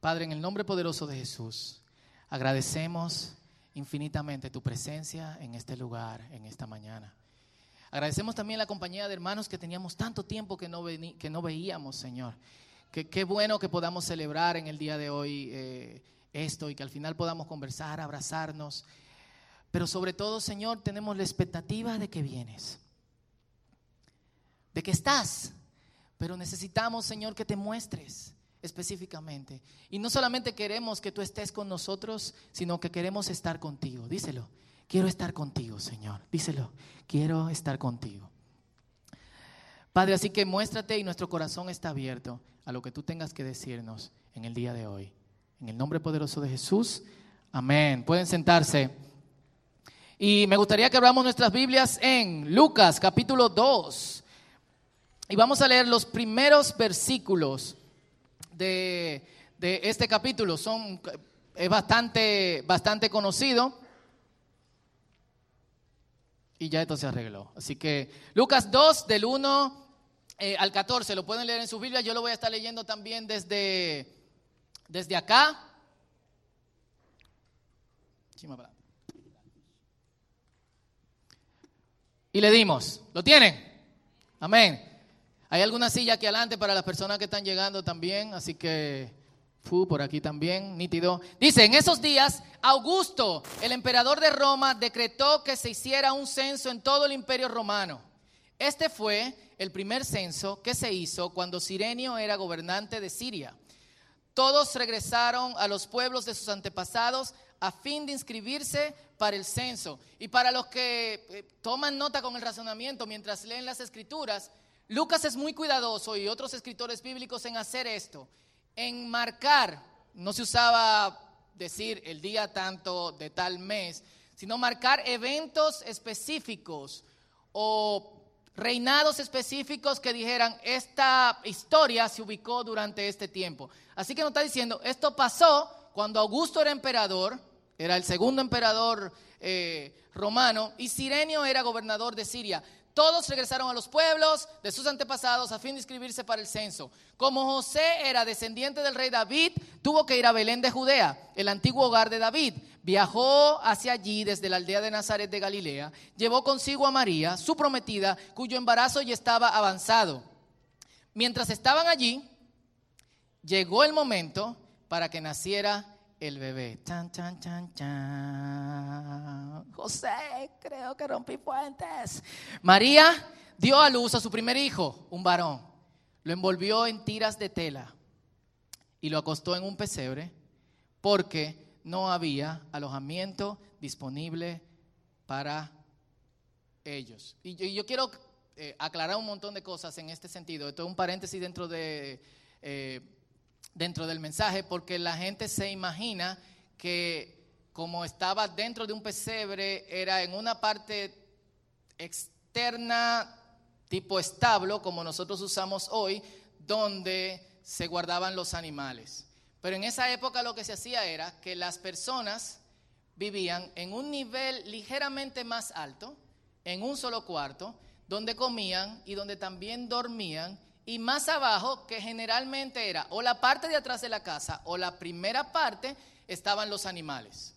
Padre, en el nombre poderoso de Jesús, agradecemos infinitamente tu presencia en este lugar, en esta mañana. Agradecemos también la compañía de hermanos que teníamos tanto tiempo que no, que no veíamos, Señor. Qué bueno que podamos celebrar en el día de hoy eh, esto y que al final podamos conversar, abrazarnos. Pero sobre todo, Señor, tenemos la expectativa de que vienes, de que estás, pero necesitamos, Señor, que te muestres específicamente. Y no solamente queremos que tú estés con nosotros, sino que queremos estar contigo. Díselo. Quiero estar contigo, Señor. Díselo. Quiero estar contigo. Padre, así que muéstrate y nuestro corazón está abierto a lo que tú tengas que decirnos en el día de hoy. En el nombre poderoso de Jesús. Amén. Pueden sentarse. Y me gustaría que abramos nuestras Biblias en Lucas capítulo 2. Y vamos a leer los primeros versículos de, de este capítulo. Son, es bastante, bastante conocido y ya esto se arregló. Así que Lucas 2 del 1 eh, al 14, lo pueden leer en su Biblia, yo lo voy a estar leyendo también desde, desde acá. Y le dimos, ¿lo tienen? Amén. Hay alguna silla aquí adelante para las personas que están llegando también, así que Fu, por aquí también, nítido. Dice, en esos días, Augusto, el emperador de Roma, decretó que se hiciera un censo en todo el imperio romano. Este fue el primer censo que se hizo cuando Sirenio era gobernante de Siria. Todos regresaron a los pueblos de sus antepasados a fin de inscribirse para el censo. Y para los que eh, toman nota con el razonamiento mientras leen las escrituras, Lucas es muy cuidadoso y otros escritores bíblicos en hacer esto en marcar, no se usaba decir el día tanto de tal mes, sino marcar eventos específicos o reinados específicos que dijeran, esta historia se ubicó durante este tiempo. Así que nos está diciendo, esto pasó cuando Augusto era emperador, era el segundo emperador eh, romano, y Sirenio era gobernador de Siria. Todos regresaron a los pueblos de sus antepasados a fin de inscribirse para el censo. Como José era descendiente del rey David, tuvo que ir a Belén de Judea, el antiguo hogar de David. Viajó hacia allí desde la aldea de Nazaret de Galilea. Llevó consigo a María, su prometida, cuyo embarazo ya estaba avanzado. Mientras estaban allí, llegó el momento para que naciera el bebé. Chan, chan, chan, chan. José, creo que rompí fuentes. María dio a luz a su primer hijo, un varón. Lo envolvió en tiras de tela y lo acostó en un pesebre porque no había alojamiento disponible para ellos. Y yo, quiero eh, aclarar un montón de cosas en este sentido. Esto es un paréntesis dentro de... Eh, dentro del mensaje porque la gente se imagina que como estaba dentro de un pesebre, era en una parte externa tipo establo, como nosotros usamos hoy, donde se guardaban los animales. Pero en esa época lo que se hacía era que las personas vivían en un nivel ligeramente más alto, en un solo cuarto, donde comían y donde también dormían y más abajo, que generalmente era o la parte de atrás de la casa o la primera parte, estaban los animales.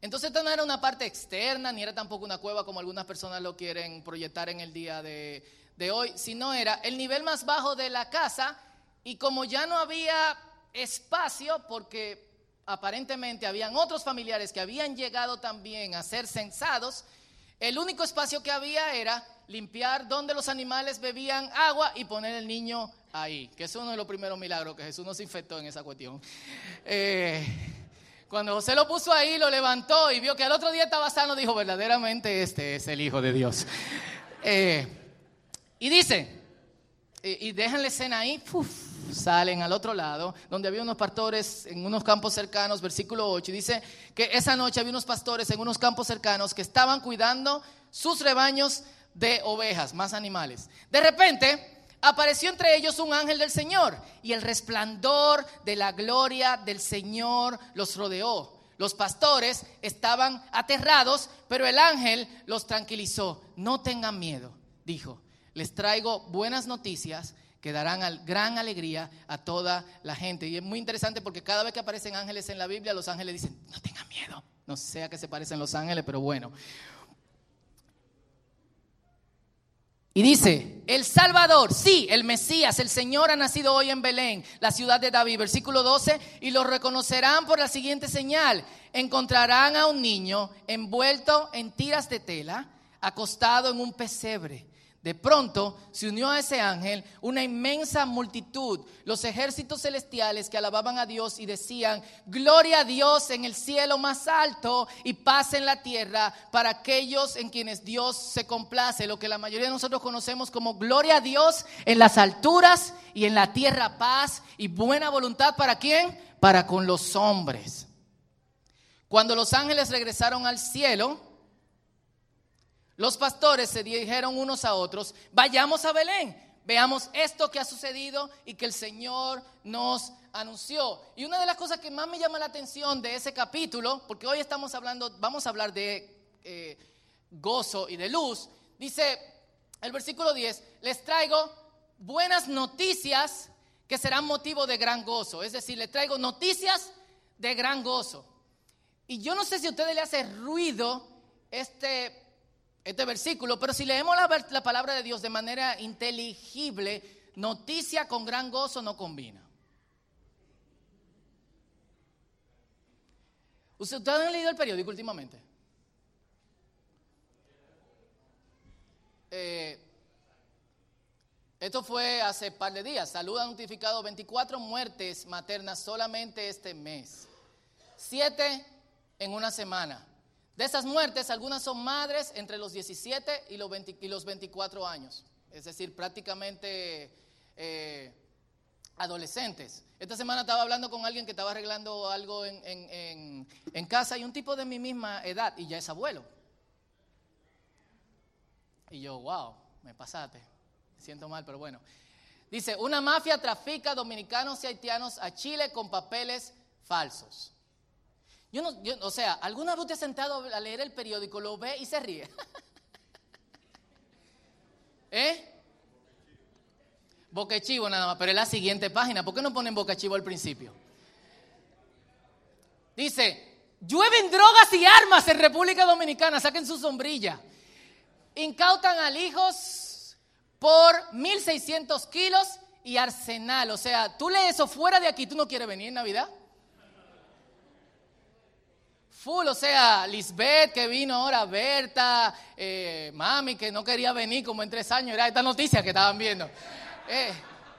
Entonces esto no era una parte externa, ni era tampoco una cueva como algunas personas lo quieren proyectar en el día de, de hoy, sino era el nivel más bajo de la casa y como ya no había espacio, porque aparentemente habían otros familiares que habían llegado también a ser censados, el único espacio que había era limpiar donde los animales bebían agua y poner el niño ahí, que es uno de los primeros milagros que Jesús nos infectó en esa cuestión. Eh, cuando José lo puso ahí, lo levantó y vio que al otro día estaba sano, dijo, verdaderamente este es el Hijo de Dios. Eh, y dice, y, dejan la escena ahí, salen al otro lado, donde había unos pastores en unos campos cercanos, versículo 8, y dice que esa noche había unos pastores en unos campos cercanos que estaban cuidando sus rebaños de ovejas, más animales. De repente apareció entre ellos un ángel del Señor y el resplandor de la gloria del Señor los rodeó. Los pastores estaban aterrados, pero el ángel los tranquilizó. No tengan miedo, dijo. Les traigo buenas noticias que darán gran alegría a toda la gente. Y es muy interesante porque cada vez que aparecen ángeles en la Biblia, los ángeles dicen, no tengan miedo. No sé a qué se parecen los ángeles, pero bueno. Y dice, el Salvador, sí, el Mesías, el Señor ha nacido hoy en Belén, la ciudad de David. Versículo 12, y lo reconocerán por la siguiente señal. Encontrarán a un niño envuelto en tiras de tela, acostado en un pesebre. De pronto se unió a ese ángel una inmensa multitud, los ejércitos celestiales que alababan a Dios y decían, gloria a Dios en el cielo más alto y paz en la tierra para aquellos en quienes Dios se complace, lo que la mayoría de nosotros conocemos como gloria a Dios en las alturas y en la tierra paz y buena voluntad para quién? Para con los hombres. Cuando los ángeles regresaron al cielo, los pastores se dijeron unos a otros, vayamos a Belén, veamos esto que ha sucedido y que el Señor nos anunció. Y una de las cosas que más me llama la atención de ese capítulo, porque hoy estamos hablando, vamos a hablar de eh, gozo y de luz, dice el versículo 10, les traigo buenas noticias que serán motivo de gran gozo. Es decir, les traigo noticias de gran gozo. Y yo no sé si a ustedes le hace ruido este este versículo, pero si leemos la, palabra de Dios de manera inteligible, noticia con gran gozo no combina. ¿Ustedes han leído el periódico últimamente? Eh, esto fue hace un par de días. Salud ha notificado 24 muertes maternas solamente este mes. Siete en una semana. De esas muertes, algunas son madres entre los 17 y los, y los 24 años, es decir, prácticamente eh, adolescentes. Esta semana estaba hablando con alguien que estaba arreglando algo en, en, casa y un tipo de mi misma edad y ya es abuelo. Y yo, wow, me pasaste. siento mal, pero bueno. Dice, una mafia trafica dominicanos y haitianos a Chile con papeles falsos. Yo no, o sea, ¿alguna vez te has sentado a leer el periódico, lo ve y se ríe? ¿Eh? Boquechivo nada más, pero es la siguiente página. ¿Por qué no ponen boquechivo al principio? Dice, llueven drogas y armas en República Dominicana, saquen su sombrilla. Incautan al hijos por 1.600 kilos y arsenal. O sea, tú lees eso fuera de aquí, tú no quieres venir en Navidad full, o sea, Lisbeth que vino ahora, Berta, eh, mami que no quería venir como en tres años, era esta noticia que estaban viendo. Eh,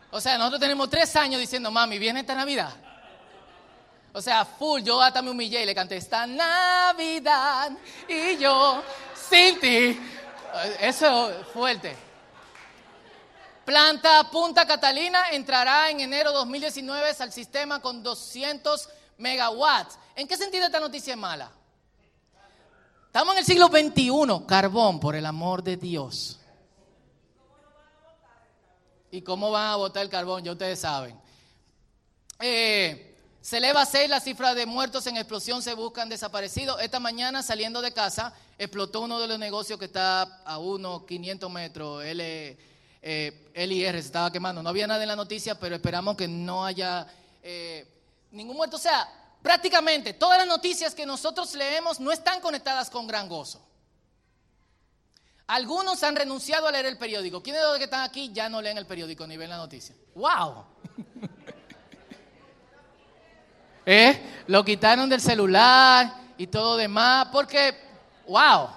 o sea, nosotros tenemos tres años diciendo, mami, ¿viene esta Navidad? O sea, full, yo hasta me humillé y le canté, esta Navidad y yo sin ti. Eso es fuerte. Planta Punta Catalina entrará en enero 2019 al sistema con 200 megawatts. ¿En qué sentido esta noticia es mala? Estamos en el siglo XXI, carbón, por el amor de Dios. ¿Y cómo van a votar el carbón? Ya ustedes saben. Eh, se eleva a 6 la cifra de muertos en explosión, se buscan desaparecidos. Esta mañana saliendo de casa explotó uno de los negocios que está a unos 500 metros. L, eh, LIR se estaba quemando. No había nada en la noticia, pero esperamos que no haya eh, ningún muerto. O sea, prácticamente todas las noticias que nosotros leemos no están conectadas con gran gozo. Algunos han renunciado a leer el periódico. ¿Quiénes de los que están aquí ya no leen el periódico ni ven la noticia? ¡Wow! ¿Eh? Lo quitaron del celular y todo demás porque, ¡wow!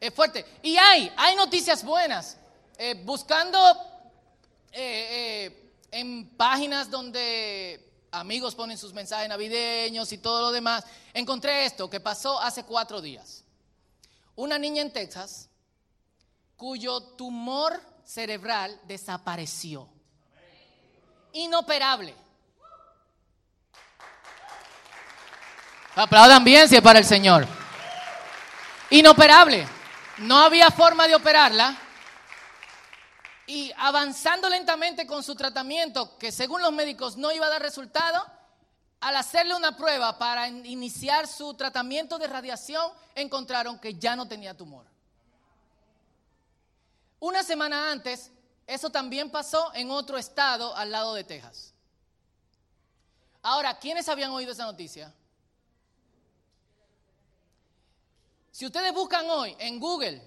Es fuerte. Y hay, hay noticias buenas. Eh, buscando eh, eh en páginas donde amigos ponen sus mensajes navideños y todo lo demás, encontré esto que pasó hace cuatro días. Una niña en Texas cuyo tumor cerebral desapareció. Inoperable. Aplaudan bien si es para el Señor. Inoperable. No había forma de operarla y avanzando lentamente con su tratamiento, que según los médicos no iba a dar resultado, al hacerle una prueba para iniciar su tratamiento de radiación, encontraron que ya no tenía tumor. Una semana antes, Eso también pasó en otro estado al lado de Texas. Ahora, ¿quiénes habían oído esa noticia? Si ustedes buscan hoy en Google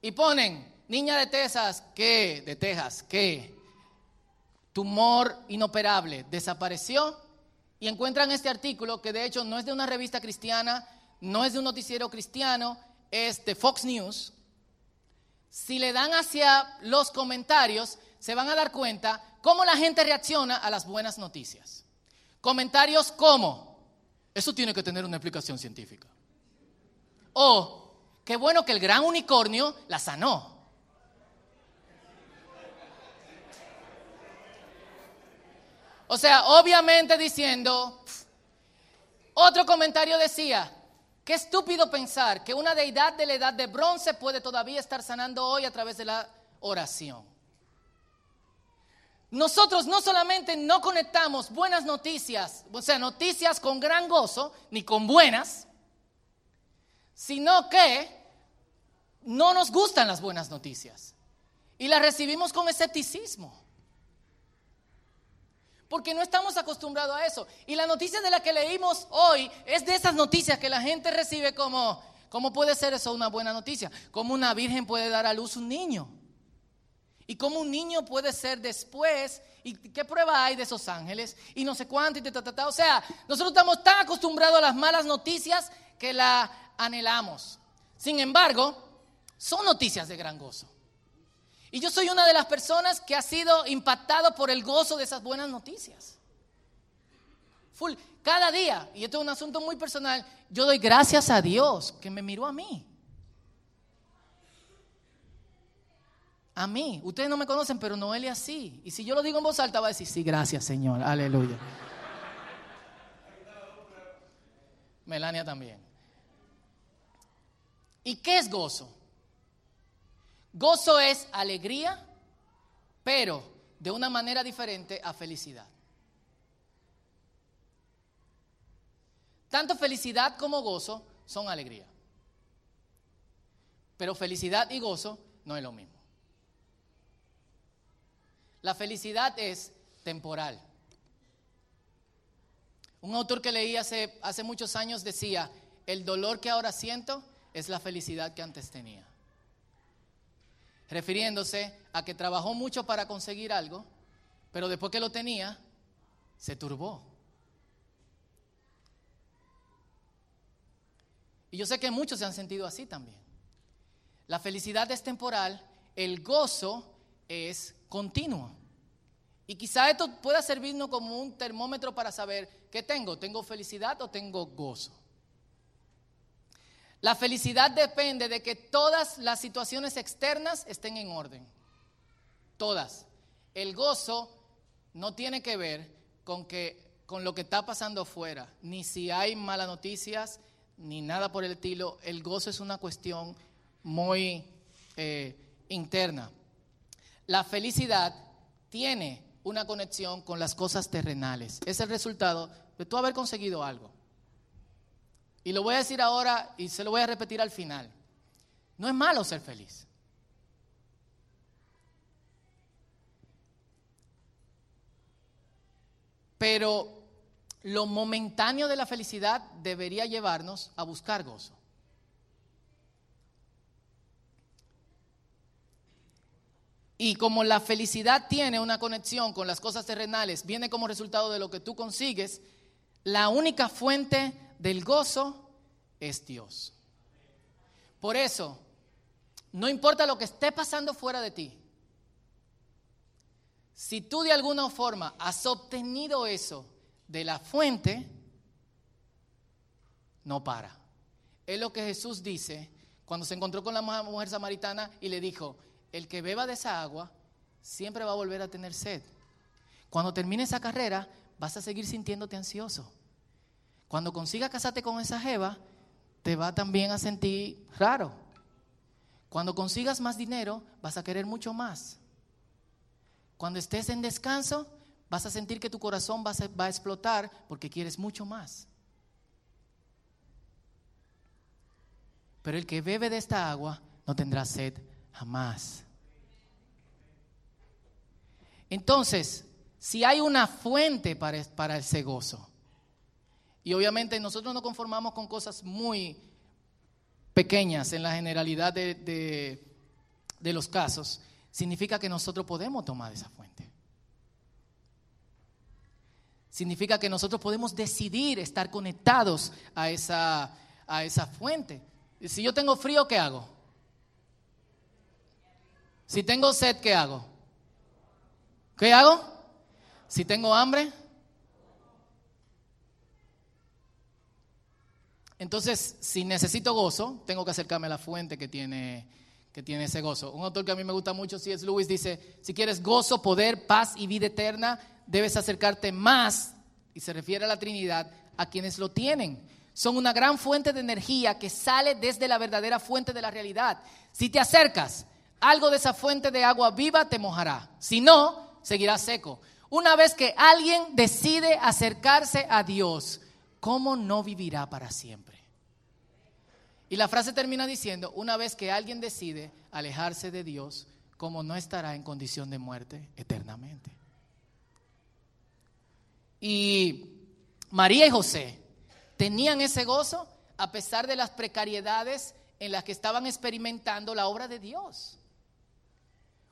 y ponen niña de Texas que, de Texas, que tumor inoperable desapareció y encuentran este artículo que de hecho no es de una revista cristiana, no es de un noticiero cristiano, es de Fox News. Si le dan hacia los comentarios, se van a dar cuenta cómo la gente reacciona a las buenas noticias. Comentarios como, eso tiene que tener una explicación científica. O, qué bueno que el gran unicornio la sanó. O sea, obviamente diciendo, otro comentario decía, qué estúpido pensar que una deidad de la edad de bronce puede todavía estar sanando hoy a través de la oración. Nosotros no solamente no conectamos buenas noticias, o sea, noticias con gran gozo, ni con buenas, sino que no nos gustan las buenas noticias y las recibimos con escepticismo. Porque no estamos acostumbrados a eso. Y la noticia de la que leímos hoy es de esas noticias que la gente recibe como, ¿cómo puede ser eso una buena noticia? ¿Cómo una virgen puede dar a luz un niño? ¿Y cómo un niño puede ser después? ¿Y qué prueba hay de esos ángeles? Y no sé cuánto, y. O sea, nosotros estamos tan acostumbrados a las malas noticias que la anhelamos. Sin embargo, son noticias de gran gozo. Y yo soy una de las personas que ha sido impactado por el gozo de esas buenas noticias. Full, cada día, y esto es un asunto muy personal, yo doy gracias a Dios que me miró a mí. A mí. Ustedes no me conocen, pero Noelia sí. Y si yo lo digo en voz alta, va a decir, sí, gracias Señor. Aleluya. Melania también. ¿Y qué es gozo? Gozo es alegría, pero de una manera diferente a felicidad. Tanto felicidad como gozo son alegría. Pero felicidad y gozo no es lo mismo. La felicidad es temporal. Un autor que leí hace, hace muchos años decía, el dolor que ahora siento es la felicidad que antes tenía refiriéndose a que trabajó mucho para conseguir algo, pero después que lo tenía, se turbó. Y yo sé que muchos se han sentido así también. La felicidad es temporal, el gozo es continuo. Y quizá esto pueda servirnos como un termómetro para saber qué tengo. ¿Tengo felicidad o tengo gozo? La felicidad depende de que todas las situaciones externas estén en orden. Todas. El gozo no tiene que ver con, que, con lo que está pasando afuera, ni si hay malas noticias, ni nada por el estilo. El gozo es una cuestión muy eh, interna. La felicidad tiene una conexión con las cosas terrenales. Es el resultado de tú haber conseguido algo. Y lo voy a decir ahora y se lo voy a repetir al final. No es malo ser feliz. Pero lo momentáneo de la felicidad debería llevarnos a buscar gozo. Y como la felicidad tiene una conexión con las cosas terrenales, viene como resultado de lo que tú consigues, la única fuente del gozo es Dios. Por eso, no importa lo que esté pasando fuera de ti, si tú de alguna forma has obtenido eso de la fuente, no para. Es lo que Jesús dice cuando se encontró con la mujer samaritana y le dijo, el que beba de esa agua siempre va a volver a tener sed. Cuando termine esa carrera, vas a seguir sintiéndote ansioso. Cuando consigas casarte con esa jeva, te va también a sentir raro. Cuando consigas más dinero, vas a querer mucho más. Cuando estés en descanso, vas a sentir que tu corazón va a, explotar porque quieres mucho más. Pero el que bebe de esta agua no tendrá sed jamás. Entonces, si hay una fuente para, para ese y obviamente nosotros no conformamos con cosas muy pequeñas en la generalidad de, de los casos, significa que nosotros podemos tomar esa fuente. Significa que nosotros podemos decidir estar conectados a esa, a esa fuente. Si yo tengo frío, ¿qué hago? Si tengo sed, ¿qué hago? ¿Qué hago? Si tengo hambre. Entonces, si necesito gozo, tengo que acercarme a la fuente que tiene, que tiene ese gozo. Un autor que a mí me gusta mucho, C.S. Lewis, dice, si quieres gozo, poder, paz y vida eterna, debes acercarte más, y se refiere a la Trinidad, a quienes lo tienen. Son una gran fuente de energía que sale desde la verdadera fuente de la realidad. Si te acercas, algo de esa fuente de agua viva te mojará. Si no, seguirá seco. Una vez que alguien decide acercarse a Dios, ¿cómo no vivirá para siempre? Y la frase termina diciendo, una vez que alguien decide alejarse de Dios, ¿cómo no estará en condición de muerte eternamente? Y María y José tenían ese gozo a pesar de las precariedades en las que estaban experimentando la obra de Dios.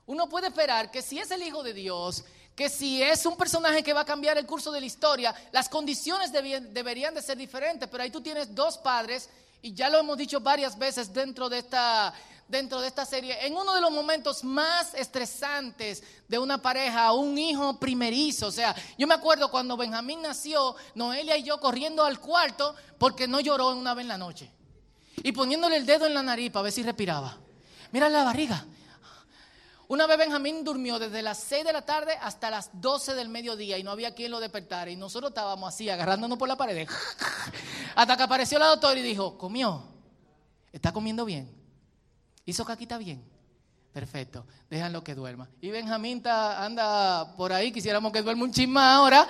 Uno puede esperar que si es el Hijo de Dios, que si es un personaje que va a cambiar el curso de la historia, las condiciones deberían de ser diferentes, pero ahí tú tienes dos padres, y ya lo hemos dicho varias veces dentro de esta dentro de esta serie, en uno de los momentos más estresantes de una pareja, un hijo primerizo. O sea, yo me acuerdo cuando Benjamín nació, Noelia y yo corriendo al cuarto porque no lloró una vez en la noche. Y poniéndole el dedo en la nariz para ver si respiraba. Mira la barriga. Una vez Benjamín durmió desde las 6 de la tarde hasta las 12 del mediodía y no había quien lo despertara. Y nosotros estábamos así, agarrándonos por la pared. Hasta que apareció la doctora y dijo, comió, está comiendo bien. ¿Hizo caquita bien? Perfecto, déjanlo que duerma. Y Benjamín anda por ahí, quisiéramos que duerma un chisma ahora.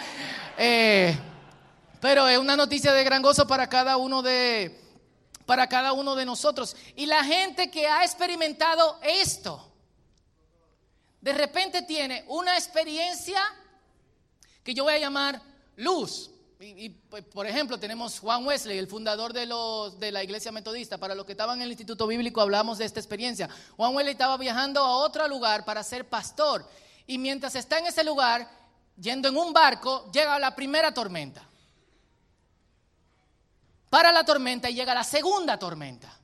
Eh, pero es una noticia de gran gozo para cada uno de para cada uno de nosotros. Y la gente que ha experimentado esto, de repente tiene una experiencia que yo voy a llamar luz. Y, pues, por ejemplo, tenemos Juan Wesley, el fundador de, la iglesia metodista. Para los que estaban en el Instituto Bíblico hablamos de esta experiencia. Juan Wesley estaba viajando a otro lugar para ser pastor. Y mientras está en ese lugar, yendo en un barco, llega la primera tormenta. Para la tormenta y llega la segunda tormenta.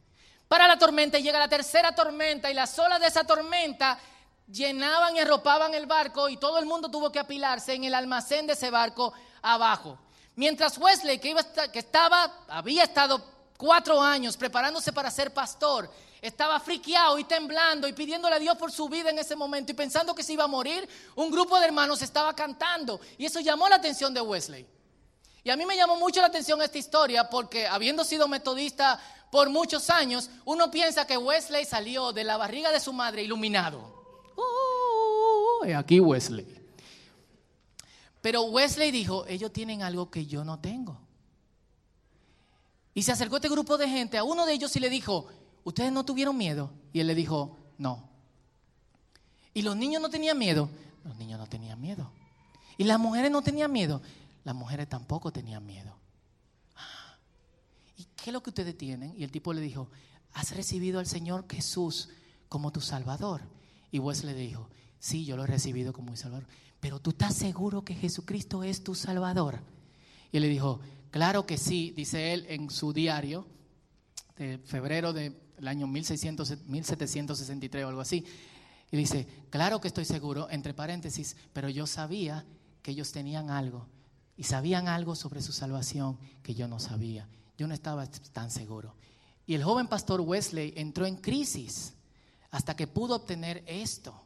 Para la tormenta y llega la tercera tormenta. Y las olas de esa tormenta llenaban y arropaban el barco y todo el mundo tuvo que apilarse en el almacén de ese barco abajo. Mientras Wesley, que, iba que estaba, había estado cuatro años preparándose para ser pastor, estaba friqueado y temblando y pidiéndole a Dios por su vida en ese momento y pensando que se iba a morir, un grupo de hermanos estaba cantando y eso llamó la atención de Wesley. Y a mí me llamó mucho la atención esta historia porque habiendo sido metodista por muchos años, uno piensa que Wesley salió de la barriga de su madre iluminado. Uh, aquí Wesley. Pero Wesley dijo, ellos tienen algo que yo no tengo. Y se acercó este grupo de gente, a uno de ellos y le dijo, ¿ustedes no tuvieron miedo? Y él le dijo, no. ¿Y los niños no tenían miedo? Los niños no tenían miedo. ¿Y las mujeres no tenían miedo? Las mujeres tampoco tenían miedo. ¿Y qué es lo que ustedes tienen? Y el tipo le dijo, ¿has recibido al Señor Jesús como tu Salvador? Y Wesley le dijo, sí, yo lo he recibido como mi Salvador pero tú estás seguro que Jesucristo es tu Salvador. Y él le dijo, claro que sí, dice él en su diario de febrero del año 1763 o algo así. Y dice, claro que estoy seguro, entre paréntesis, pero yo sabía que ellos tenían algo y sabían algo sobre su salvación que yo no sabía. Yo no estaba tan seguro. Y el joven pastor Wesley entró en crisis hasta que pudo obtener esto.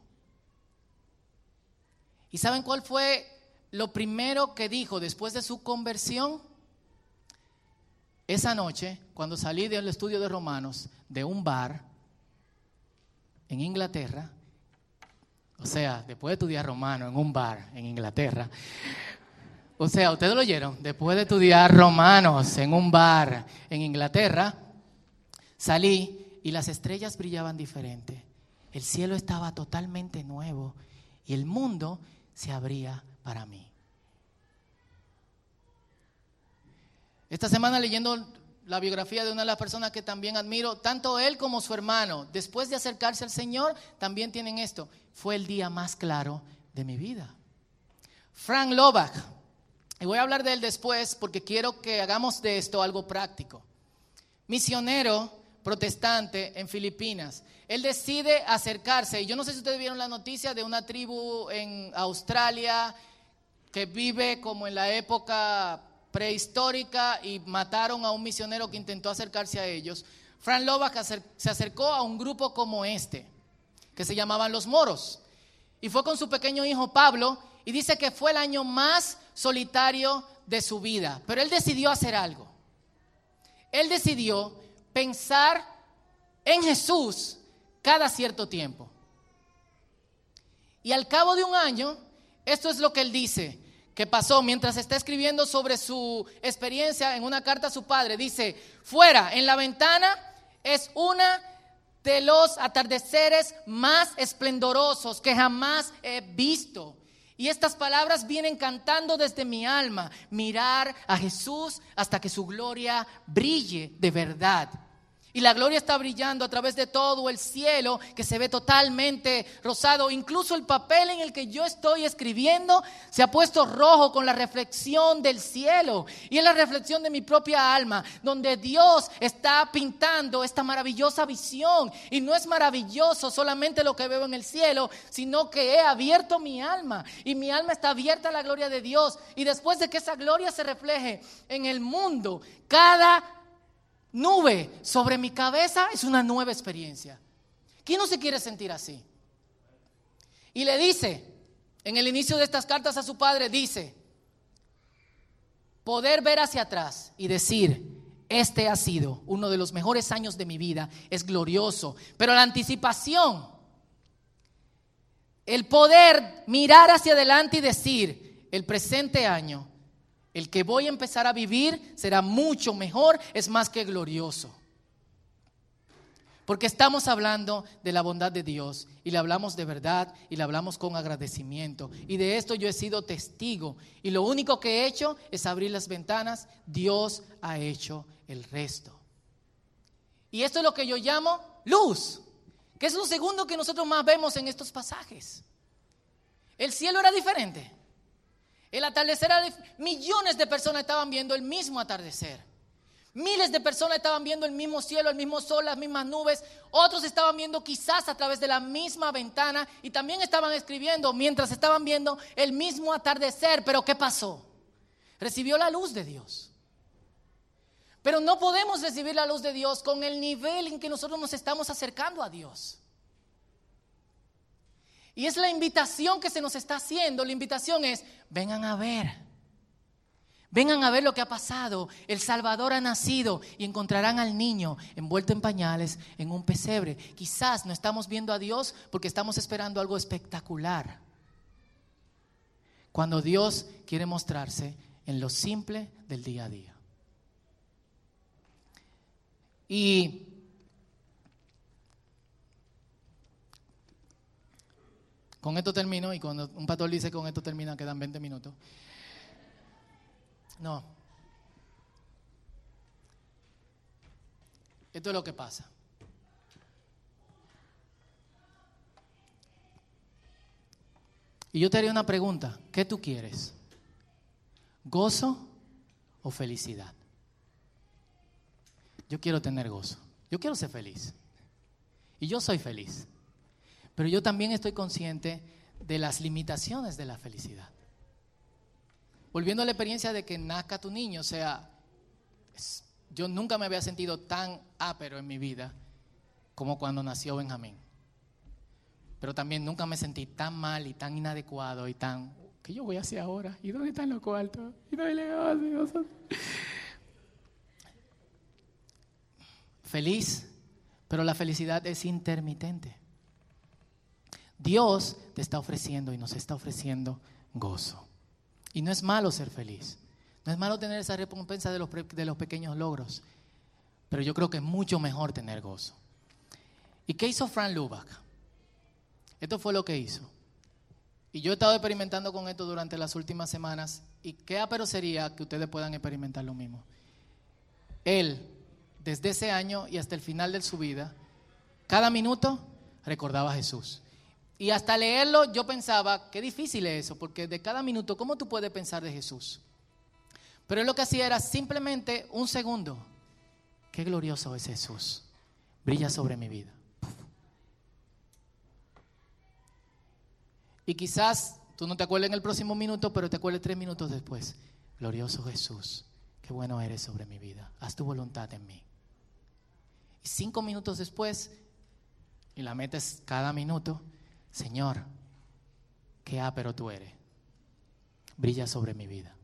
¿Y saben cuál fue lo primero que dijo después de su conversión? Esa noche, cuando salí del estudio de Romanos, de un bar en Inglaterra, o sea, después de estudiar romano en un bar en Inglaterra, o sea, ustedes lo oyeron, después de estudiar romanos en un bar en Inglaterra, salí y las estrellas brillaban diferente. El cielo estaba totalmente nuevo y el mundo se abría para mí. Esta semana leyendo la biografía de una de las personas que también admiro, tanto él como su hermano, después de acercarse al Señor, también tienen esto. Fue el día más claro de mi vida. Frank Lovach, y voy a hablar de él después porque quiero que hagamos de esto algo práctico. Misionero protestante en Filipinas. Él decide acercarse, y yo no sé si ustedes vieron la noticia de una tribu en Australia que vive como en la época prehistórica y mataron a un misionero que intentó acercarse a ellos. Frank Lovach se acercó a un grupo como este, que se llamaban los moros, y fue con su pequeño hijo Pablo, y dice que fue el año más solitario de su vida, pero él decidió hacer algo. Él decidió pensar en Jesús cada cierto tiempo. Y al cabo de un año, esto es lo que él dice que pasó mientras está escribiendo sobre su experiencia en una carta a su padre. Dice, fuera, en la ventana es una de los atardeceres más esplendorosos que jamás he visto. Y estas palabras vienen cantando desde mi alma, mirar a Jesús hasta que su gloria brille de verdad. Y la gloria está brillando a través de todo el cielo que se ve totalmente rosado. Incluso el papel en el que yo estoy escribiendo se ha puesto rojo con la reflexión del cielo. Y es la reflexión de mi propia alma, donde Dios está pintando esta maravillosa visión. Y no es maravilloso solamente lo que veo en el cielo, sino que he abierto mi alma. Y mi alma está abierta a la gloria de Dios. Y después de que esa gloria se refleje en el mundo, cada nube sobre mi cabeza es una nueva experiencia. ¿Quién no se quiere sentir así? Y le dice, en el inicio de estas cartas a su padre, dice, poder ver hacia atrás y decir, este ha sido uno de los mejores años de mi vida, es glorioso, pero la anticipación, el poder mirar hacia adelante y decir, el presente año el que voy a empezar a vivir será mucho mejor, es más que glorioso. Porque estamos hablando de la bondad de Dios y le hablamos de verdad y le hablamos con agradecimiento. Y de esto yo he sido testigo. Y lo único que he hecho es abrir las ventanas. Dios ha hecho el resto. Y esto es lo que yo llamo luz, que es lo segundo que nosotros más vemos en estos pasajes. El cielo era diferente. El atardecer, millones de personas estaban viendo el mismo atardecer. Miles de personas estaban viendo el mismo cielo, el mismo sol, las mismas nubes. Otros estaban viendo quizás a través de la misma ventana y también estaban escribiendo mientras estaban viendo el mismo atardecer. Pero ¿qué pasó? Recibió la luz de Dios. Pero no podemos recibir la luz de Dios con el nivel en que nosotros nos estamos acercando a Dios. Y es la invitación que se nos está haciendo. La invitación es, vengan a ver. Vengan a ver lo que ha pasado. El Salvador ha nacido y encontrarán al niño envuelto en pañales en un pesebre. Quizás no estamos viendo a Dios porque estamos esperando algo espectacular. Cuando Dios quiere mostrarse en lo simple del día a día. Y Con esto termino y cuando un pastor dice con esto termina quedan 20 minutos. No. Esto es lo que pasa. Y yo te haría una pregunta. ¿Qué tú quieres? ¿Gozo o felicidad? Yo quiero tener gozo. Yo quiero ser feliz. Y yo soy feliz. Pero yo también estoy consciente de las limitaciones de la felicidad. Volviendo a la experiencia de que nazca tu niño, o sea, yo nunca me había sentido tan ápero en mi vida como cuando nació Benjamín. Pero también nunca me sentí tan mal y tan inadecuado y tan, ¿qué yo voy a hacer ahora? ¿Y dónde están los cuartos? ¿Y dónde le Feliz, pero la felicidad es intermitente. Dios te está ofreciendo y nos está ofreciendo gozo. Y no es malo ser feliz. No es malo tener esa recompensa de los, de los pequeños logros. Pero yo creo que es mucho mejor tener gozo. ¿Y qué hizo Frank Lubach? Esto fue lo que hizo. Y yo he estado experimentando con esto durante las últimas semanas y qué apero sería que ustedes puedan experimentar lo mismo. Él, desde ese año y hasta el final de su vida, cada minuto recordaba a Jesús. Y hasta leerlo yo pensaba, qué difícil es eso, porque de cada minuto, ¿cómo tú puedes pensar de Jesús? Pero él lo que hacía era simplemente un segundo. Qué glorioso es Jesús. Brilla sobre mi vida. Y quizás tú no te acuerdes en el próximo minuto, pero te acuerdes tres minutos después. Glorioso Jesús, qué bueno eres sobre mi vida. Haz tu voluntad en mí. Y cinco minutos después, y la metes cada minuto, Señor, qué ápero tú eres. Brilla sobre mi vida.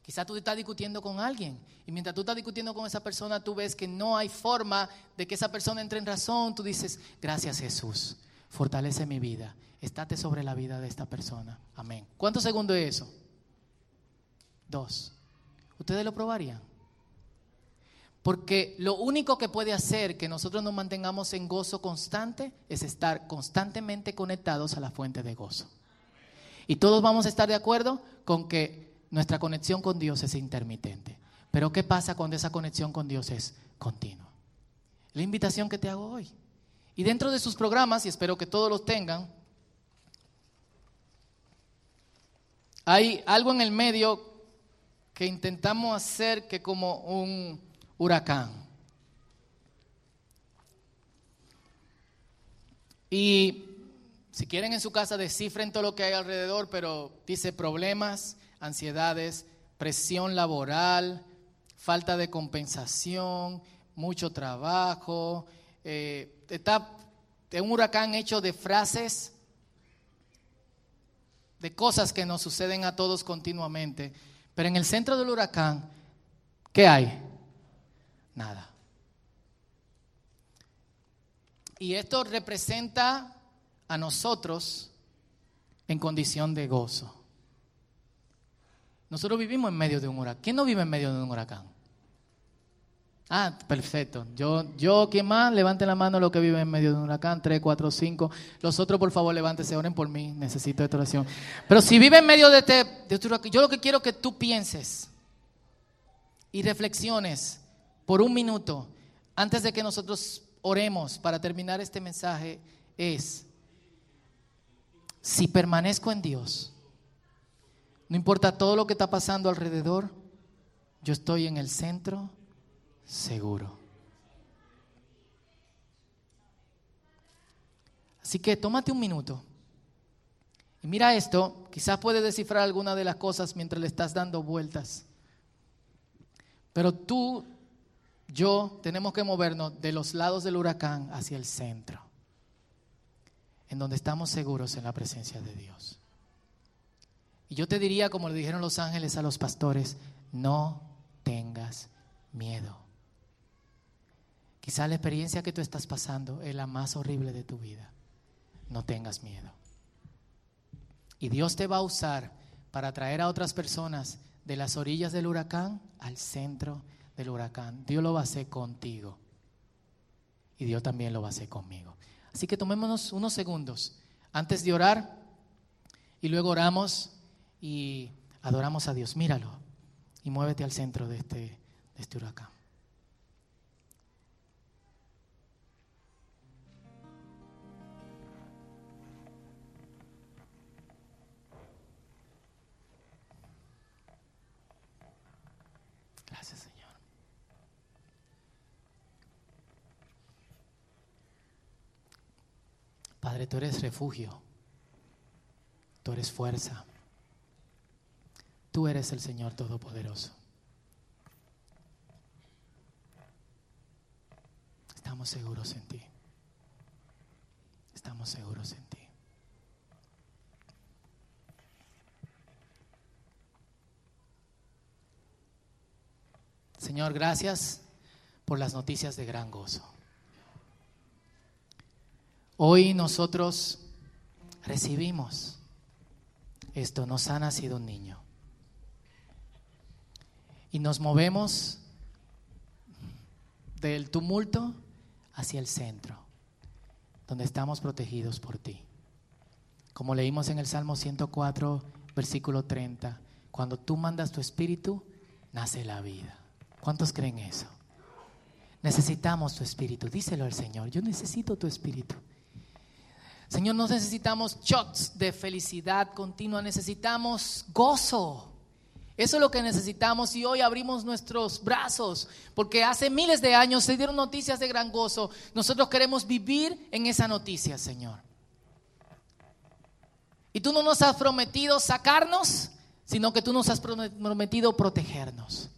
Quizás tú estás discutiendo con alguien y mientras tú estás discutiendo con esa persona, tú ves que no hay forma de que esa persona entre en razón. Tú dices, gracias Jesús, fortalece mi vida estate sobre la vida de esta persona. Amén. ¿Cuántos segundos es eso? Dos. ¿Ustedes lo probarían? Porque lo único que puede hacer que nosotros nos mantengamos en gozo constante es estar constantemente conectados a la fuente de gozo. Y todos vamos a estar de acuerdo con que nuestra conexión con Dios es intermitente. Pero ¿qué pasa cuando esa conexión con Dios es continua? La invitación que te hago hoy. Y dentro de sus programas, y espero que todos los tengan, Hay algo en el medio que intentamos hacer que como un huracán. Y si quieren en su casa descifren todo lo que hay alrededor, pero dice problemas, ansiedades, presión laboral, falta de compensación, mucho trabajo. Eh, está un huracán hecho de frases de cosas que nos suceden a todos continuamente. Pero en el centro del huracán, ¿qué hay? Nada. Y esto representa a nosotros en condición de gozo. Nosotros vivimos en medio de un huracán. ¿Quién no vive en medio de un huracán? Ah, perfecto. Yo, yo, ¿quién más? Levante la mano los que viven en medio de un huracán, tres, cuatro, cinco. Los otros, por favor, levántese, oren por mí, necesito esta oración. Pero si vive en medio de este, de este huracán, yo lo que quiero que tú pienses y reflexiones por un minuto antes de que nosotros oremos para terminar este mensaje es, si permanezco en Dios, no importa todo lo que está pasando alrededor, yo estoy en el centro seguro. Así que tómate un minuto y mira esto, quizás puedes descifrar alguna de las cosas mientras le estás dando vueltas. Pero tú, yo, tenemos que movernos de los lados del huracán hacia el centro, en donde estamos seguros en la presencia de Dios. Y yo te diría, como le dijeron los ángeles a los pastores, no tengas miedo. Quizá la experiencia que tú estás pasando es la más horrible de tu vida. No tengas miedo. Y Dios te va a usar para traer a otras personas de las orillas del huracán al centro del huracán. Dios lo va a hacer contigo. Y Dios también lo va a hacer conmigo. Así que tomémonos unos segundos antes de orar y luego oramos y adoramos a Dios. Míralo y muévete al centro de este, de este huracán. Padre, tú eres refugio, tú eres fuerza, tú eres el Señor Todopoderoso. Estamos seguros en ti. Estamos seguros en ti. Señor, gracias por las noticias de gran gozo. Hoy nosotros recibimos esto, nos ha nacido un niño. Y nos movemos del tumulto hacia el centro, donde estamos protegidos por ti. Como leímos en el Salmo 104, versículo 30, cuando tú mandas tu espíritu, nace la vida. ¿Cuántos creen eso? Necesitamos tu espíritu. Díselo al Señor. Yo necesito tu espíritu. Señor, no necesitamos shots de felicidad continua, necesitamos gozo. Eso es lo que necesitamos y hoy abrimos nuestros brazos porque hace miles de años se dieron noticias de gran gozo. Nosotros queremos vivir en esa noticia, Señor. Y tú no nos has prometido sacarnos, sino que tú nos has prometido protegernos.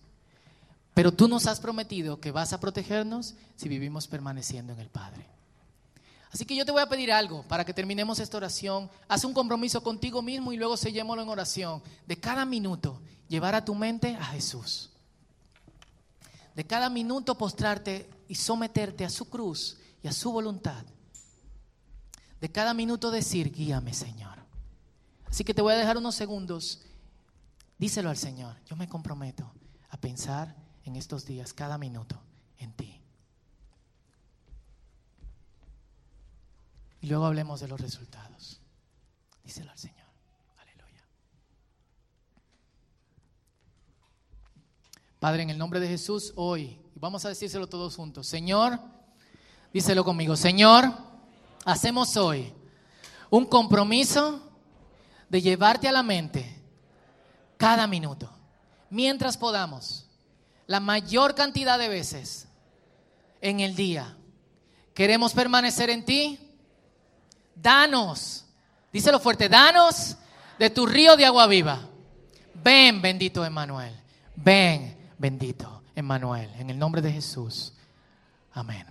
Pero tú nos has prometido que vas a protegernos si vivimos permaneciendo en el Padre. Así que yo te voy a pedir algo para que terminemos esta oración. Haz un compromiso contigo mismo y luego sellémoslo en oración. De cada minuto, llevar a tu mente a Jesús. De cada minuto postrarte y someterte a su cruz y a su voluntad. De cada minuto decir, guíame Señor. Así que te voy a dejar unos segundos. Díselo al Señor. Yo me comprometo a pensar en estos días, cada minuto, en ti. Y luego hablemos de los resultados. Díselo al Señor. Aleluya. Padre, en el nombre de Jesús, hoy, vamos a decírselo todos juntos, Señor, díselo conmigo, Señor, hacemos hoy un compromiso de llevarte a la mente cada minuto, mientras podamos la mayor cantidad de veces en el día. Queremos permanecer en ti. Danos, díselo fuerte, danos de tu río de agua viva. Ven, bendito Emmanuel. Ven, bendito Emmanuel. En el nombre de Jesús. Amén.